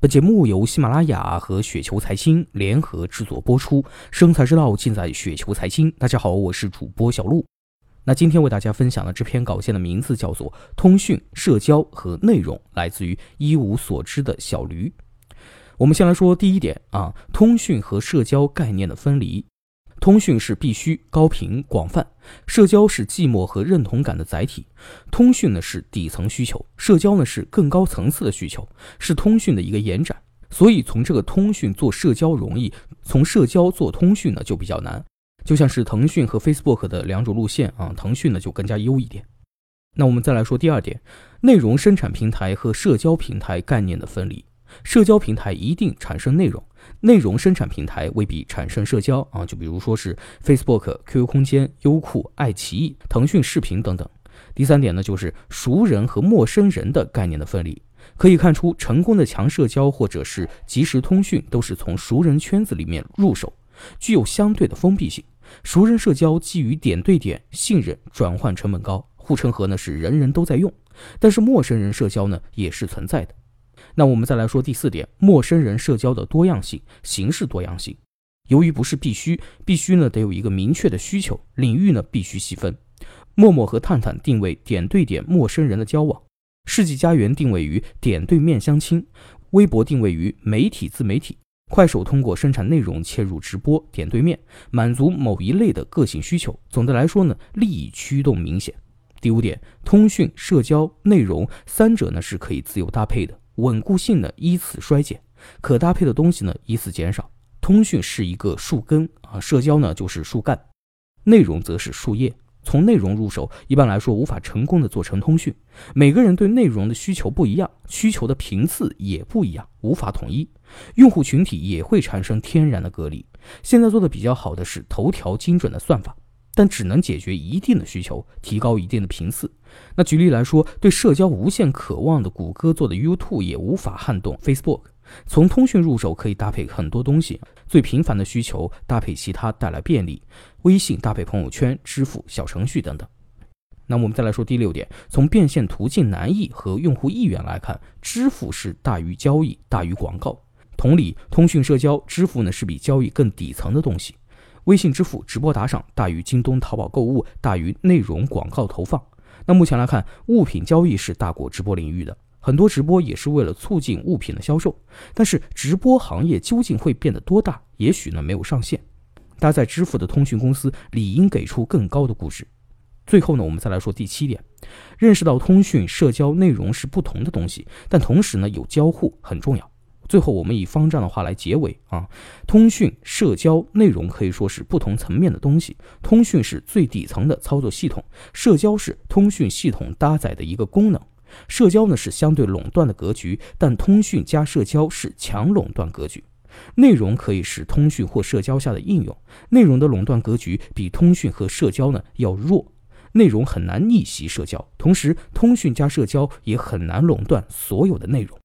本节目由喜马拉雅和雪球财经联合制作播出，生财之道尽在雪球财经。大家好，我是主播小璐。那今天为大家分享的这篇稿件的名字叫做《通讯、社交和内容》，来自于一无所知的小驴。我们先来说第一点啊，通讯和社交概念的分离。通讯是必须、高频、广泛；社交是寂寞和认同感的载体。通讯呢是底层需求，社交呢是更高层次的需求，是通讯的一个延展。所以从这个通讯做社交容易，从社交做通讯呢就比较难。就像是腾讯和 Facebook 的两种路线啊，腾讯呢就更加优一点。那我们再来说第二点，内容生产平台和社交平台概念的分离。社交平台一定产生内容，内容生产平台未必产生社交啊。就比如说是 Facebook、QQ 空间、优酷、爱奇艺、腾讯视频等等。第三点呢，就是熟人和陌生人的概念的分离。可以看出，成功的强社交或者是即时通讯，都是从熟人圈子里面入手，具有相对的封闭性。熟人社交基于点对点信任，转换成本高，护城河呢是人人都在用。但是陌生人社交呢也是存在的。那我们再来说第四点，陌生人社交的多样性、形式多样性。由于不是必须，必须呢得有一个明确的需求，领域呢必须细分。陌陌和探探定位点对点陌生人的交往，世纪佳缘定位于点对面相亲，微博定位于媒体自媒体，快手通过生产内容切入直播点对面，满足某一类的个性需求。总的来说呢，利益驱动明显。第五点，通讯、社交、内容三者呢是可以自由搭配的。稳固性呢依次衰减，可搭配的东西呢依次减少。通讯是一个树根啊，社交呢就是树干，内容则是树叶。从内容入手，一般来说无法成功的做成通讯。每个人对内容的需求不一样，需求的频次也不一样，无法统一。用户群体也会产生天然的隔离。现在做的比较好的是头条精准的算法。但只能解决一定的需求，提高一定的频次。那举例来说，对社交无限渴望的谷歌做的 YouTube 也无法撼动 Facebook。从通讯入手可以搭配很多东西，最频繁的需求搭配其他带来便利，微信搭配朋友圈、支付、小程序等等。那我们再来说第六点，从变现途径难易和用户意愿来看，支付是大于交易，大于广告。同理，通讯社交支付呢是比交易更底层的东西。微信支付、直播打赏大于京东、淘宝购物，大于内容广告投放。那目前来看，物品交易是大过直播领域的，很多直播也是为了促进物品的销售。但是，直播行业究竟会变得多大？也许呢没有上限。搭载支付的通讯公司理应给出更高的估值。最后呢，我们再来说第七点，认识到通讯、社交、内容是不同的东西，但同时呢有交互很重要。最后，我们以方丈的话来结尾啊，通讯、社交、内容可以说是不同层面的东西。通讯是最底层的操作系统，社交是通讯系统搭载的一个功能。社交呢是相对垄断的格局，但通讯加社交是强垄断格局。内容可以是通讯或社交下的应用，内容的垄断格局比通讯和社交呢要弱，内容很难逆袭社交，同时通讯加社交也很难垄断所有的内容。